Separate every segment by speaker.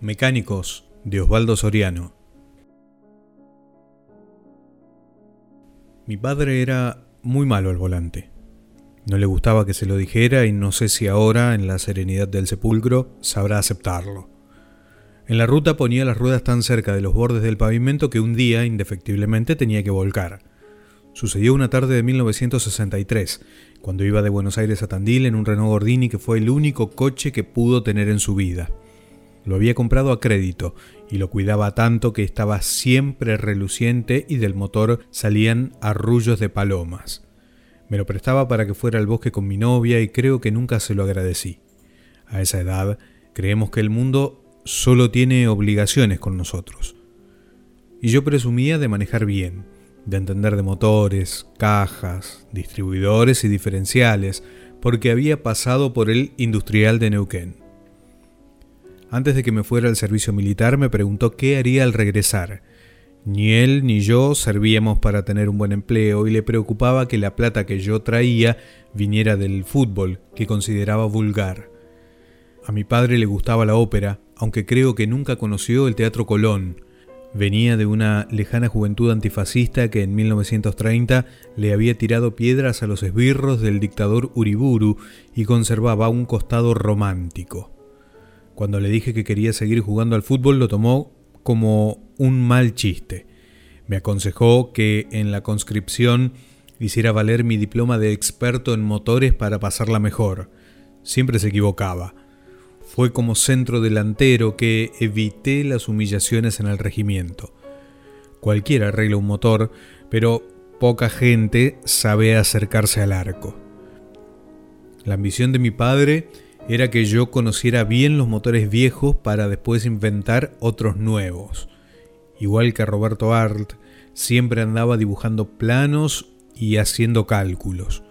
Speaker 1: Mecánicos de Osvaldo Soriano. Mi padre era muy malo al volante. No le gustaba que se lo dijera y no sé si ahora, en la serenidad del sepulcro, sabrá aceptarlo. En la ruta ponía las ruedas tan cerca de los bordes del pavimento que un día, indefectiblemente, tenía que volcar. Sucedió una tarde de 1963, cuando iba de Buenos Aires a Tandil en un Renault Gordini que fue el único coche que pudo tener en su vida. Lo había comprado a crédito y lo cuidaba tanto que estaba siempre reluciente y del motor salían arrullos de palomas. Me lo prestaba para que fuera al bosque con mi novia y creo que nunca se lo agradecí. A esa edad creemos que el mundo solo tiene obligaciones con nosotros. Y yo presumía de manejar bien, de entender de motores, cajas, distribuidores y diferenciales, porque había pasado por el industrial de Neuquén. Antes de que me fuera al servicio militar me preguntó qué haría al regresar. Ni él ni yo servíamos para tener un buen empleo y le preocupaba que la plata que yo traía viniera del fútbol, que consideraba vulgar. A mi padre le gustaba la ópera, aunque creo que nunca conoció el Teatro Colón. Venía de una lejana juventud antifascista que en 1930 le había tirado piedras a los esbirros del dictador Uriburu y conservaba un costado romántico. Cuando le dije que quería seguir jugando al fútbol lo tomó como un mal chiste. Me aconsejó que en la conscripción hiciera valer mi diploma de experto en motores para pasarla mejor. Siempre se equivocaba. Fue como centro delantero que evité las humillaciones en el regimiento. Cualquiera arregla un motor, pero poca gente sabe acercarse al arco. La ambición de mi padre era que yo conociera bien los motores viejos para después inventar otros nuevos. Igual que Roberto Arlt, siempre andaba dibujando planos y haciendo cálculos.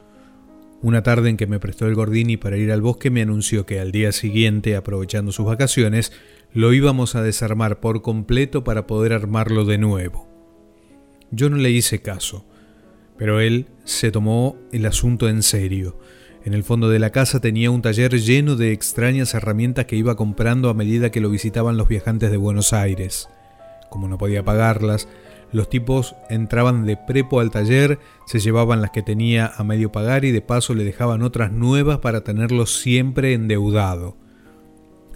Speaker 1: Una tarde en que me prestó el Gordini para ir al bosque me anunció que al día siguiente, aprovechando sus vacaciones, lo íbamos a desarmar por completo para poder armarlo de nuevo. Yo no le hice caso, pero él se tomó el asunto en serio en el fondo de la casa tenía un taller lleno de extrañas herramientas que iba comprando a medida que lo visitaban los viajantes de Buenos Aires. Como no podía pagarlas, los tipos entraban de prepo al taller, se llevaban las que tenía a medio pagar y de paso le dejaban otras nuevas para tenerlo siempre endeudado.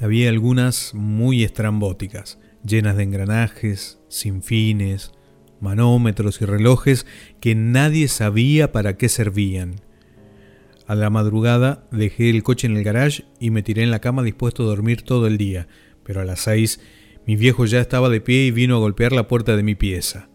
Speaker 1: Había algunas muy estrambóticas, llenas de engranajes, sin fines, manómetros y relojes que nadie sabía para qué servían. A la madrugada dejé el coche en el garage y me tiré en la cama dispuesto a dormir todo el día, pero a las seis mi viejo ya estaba de pie y vino a golpear la puerta de mi pieza.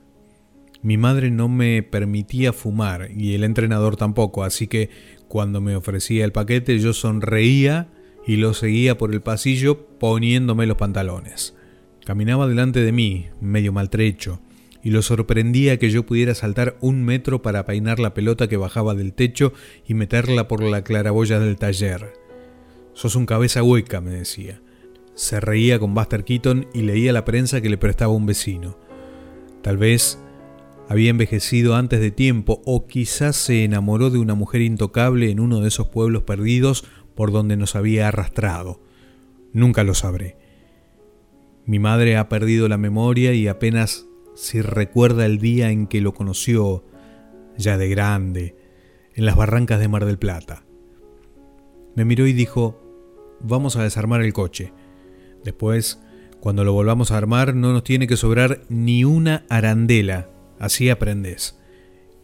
Speaker 1: Mi madre no me permitía fumar y el entrenador tampoco, así que cuando me ofrecía el paquete yo sonreía y lo seguía por el pasillo poniéndome los pantalones. Caminaba delante de mí, medio maltrecho, y lo sorprendía que yo pudiera saltar un metro para peinar la pelota que bajaba del techo y meterla por la claraboya del taller. Sos un cabeza hueca, me decía. Se reía con Buster Keaton y leía la prensa que le prestaba un vecino. Tal vez había envejecido antes de tiempo o quizás se enamoró de una mujer intocable en uno de esos pueblos perdidos por donde nos había arrastrado. Nunca lo sabré. Mi madre ha perdido la memoria y apenas si recuerda el día en que lo conoció, ya de grande, en las barrancas de Mar del Plata. Me miró y dijo, vamos a desarmar el coche. Después, cuando lo volvamos a armar, no nos tiene que sobrar ni una arandela, así aprendes.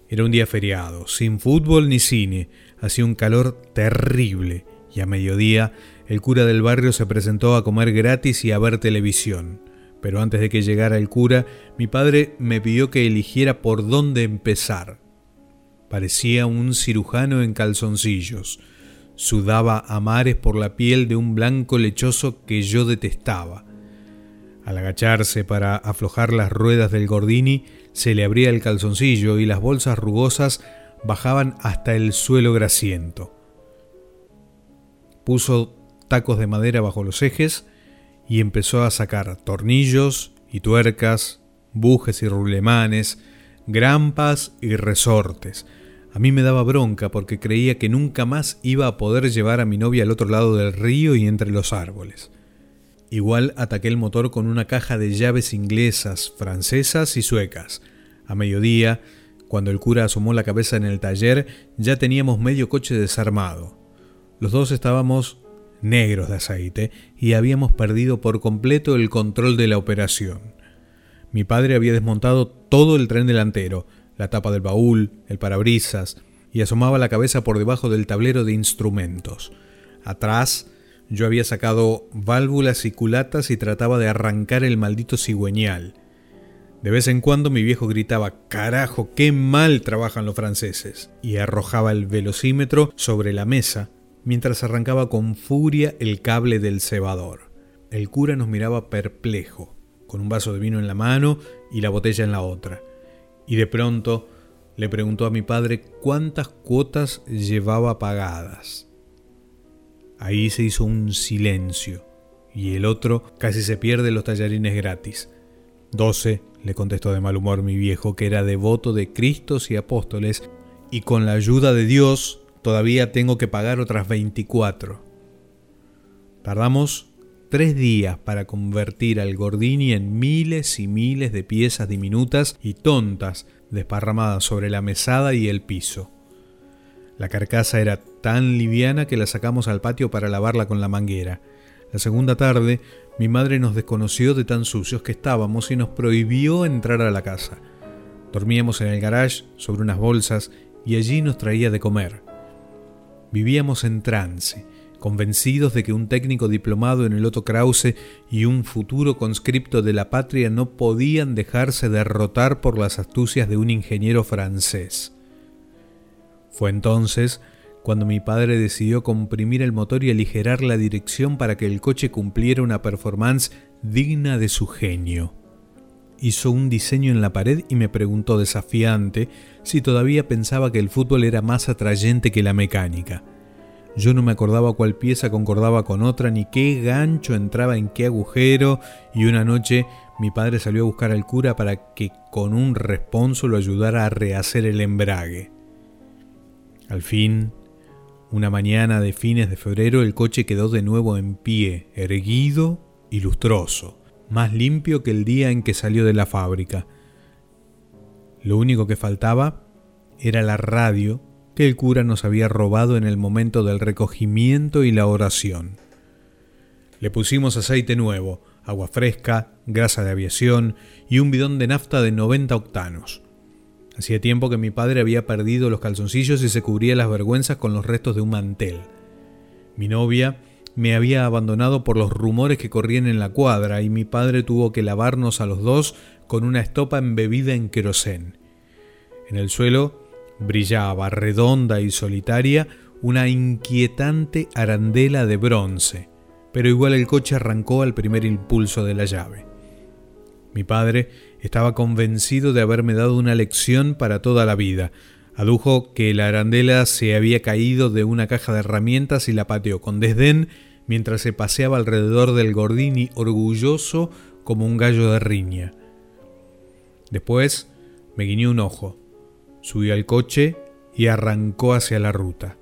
Speaker 1: Era un día feriado, sin fútbol ni cine, hacía un calor terrible, y a mediodía el cura del barrio se presentó a comer gratis y a ver televisión. Pero antes de que llegara el cura, mi padre me pidió que eligiera por dónde empezar. Parecía un cirujano en calzoncillos. Sudaba a mares por la piel de un blanco lechoso que yo detestaba. Al agacharse para aflojar las ruedas del Gordini, se le abría el calzoncillo y las bolsas rugosas bajaban hasta el suelo grasiento. Puso tacos de madera bajo los ejes y empezó a sacar tornillos y tuercas, bujes y rulemanes, grampas y resortes. A mí me daba bronca porque creía que nunca más iba a poder llevar a mi novia al otro lado del río y entre los árboles. Igual ataqué el motor con una caja de llaves inglesas, francesas y suecas. A mediodía, cuando el cura asomó la cabeza en el taller, ya teníamos medio coche desarmado. Los dos estábamos negros de aceite y habíamos perdido por completo el control de la operación. Mi padre había desmontado todo el tren delantero, la tapa del baúl, el parabrisas, y asomaba la cabeza por debajo del tablero de instrumentos. Atrás yo había sacado válvulas y culatas y trataba de arrancar el maldito cigüeñal. De vez en cuando mi viejo gritaba, carajo, qué mal trabajan los franceses, y arrojaba el velocímetro sobre la mesa mientras arrancaba con furia el cable del cebador. El cura nos miraba perplejo, con un vaso de vino en la mano y la botella en la otra, y de pronto le preguntó a mi padre cuántas cuotas llevaba pagadas. Ahí se hizo un silencio, y el otro casi se pierde los tallarines gratis. Doce, le contestó de mal humor mi viejo, que era devoto de Cristos y apóstoles, y con la ayuda de Dios todavía tengo que pagar otras 24. Tardamos tres días para convertir al Gordini en miles y miles de piezas diminutas y tontas desparramadas sobre la mesada y el piso. La carcasa era tan liviana que la sacamos al patio para lavarla con la manguera. La segunda tarde mi madre nos desconoció de tan sucios que estábamos y nos prohibió entrar a la casa. Dormíamos en el garage sobre unas bolsas y allí nos traía de comer. Vivíamos en trance, convencidos de que un técnico diplomado en el Otto Krause y un futuro conscripto de la patria no podían dejarse derrotar por las astucias de un ingeniero francés. Fue entonces cuando mi padre decidió comprimir el motor y aligerar la dirección para que el coche cumpliera una performance digna de su genio. Hizo un diseño en la pared y me preguntó desafiante si todavía pensaba que el fútbol era más atrayente que la mecánica. Yo no me acordaba cuál pieza concordaba con otra, ni qué gancho entraba en qué agujero, y una noche mi padre salió a buscar al cura para que con un responso lo ayudara a rehacer el embrague. Al fin, una mañana de fines de febrero el coche quedó de nuevo en pie, erguido y lustroso, más limpio que el día en que salió de la fábrica. Lo único que faltaba era la radio que el cura nos había robado en el momento del recogimiento y la oración. Le pusimos aceite nuevo, agua fresca, grasa de aviación y un bidón de nafta de 90 octanos. Hacía tiempo que mi padre había perdido los calzoncillos y se cubría las vergüenzas con los restos de un mantel. Mi novia me había abandonado por los rumores que corrían en la cuadra y mi padre tuvo que lavarnos a los dos con una estopa embebida en querosén. En el suelo brillaba, redonda y solitaria, una inquietante arandela de bronce, pero igual el coche arrancó al primer impulso de la llave. Mi padre estaba convencido de haberme dado una lección para toda la vida. Adujo que la arandela se había caído de una caja de herramientas y la pateó con desdén mientras se paseaba alrededor del Gordini orgulloso como un gallo de riña. Después me guiñó un ojo, subió al coche y arrancó hacia la ruta.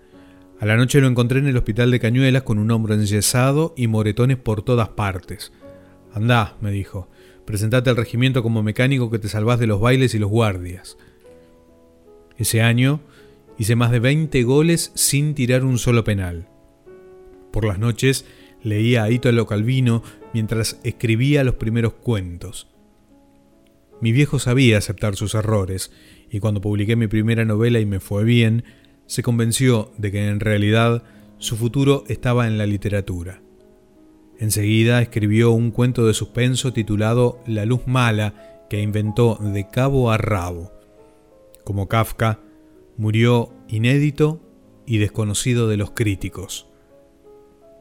Speaker 1: A la noche lo encontré en el hospital de Cañuelas con un hombro enyesado y moretones por todas partes. Andá, me dijo, Presentate al regimiento como mecánico que te salvás de los bailes y los guardias. Ese año hice más de 20 goles sin tirar un solo penal. Por las noches leía a Italo Calvino mientras escribía los primeros cuentos. Mi viejo sabía aceptar sus errores, y cuando publiqué mi primera novela y me fue bien, se convenció de que en realidad su futuro estaba en la literatura. Enseguida escribió un cuento de suspenso titulado La luz mala que inventó de cabo a rabo. Como Kafka, murió inédito y desconocido de los críticos.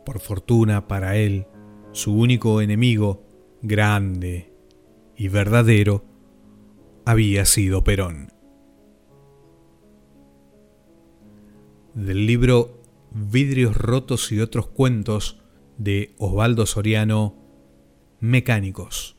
Speaker 1: Por fortuna para él, su único enemigo, grande y verdadero, había sido Perón. Del libro Vidrios rotos y otros cuentos, de Osvaldo Soriano, Mecánicos.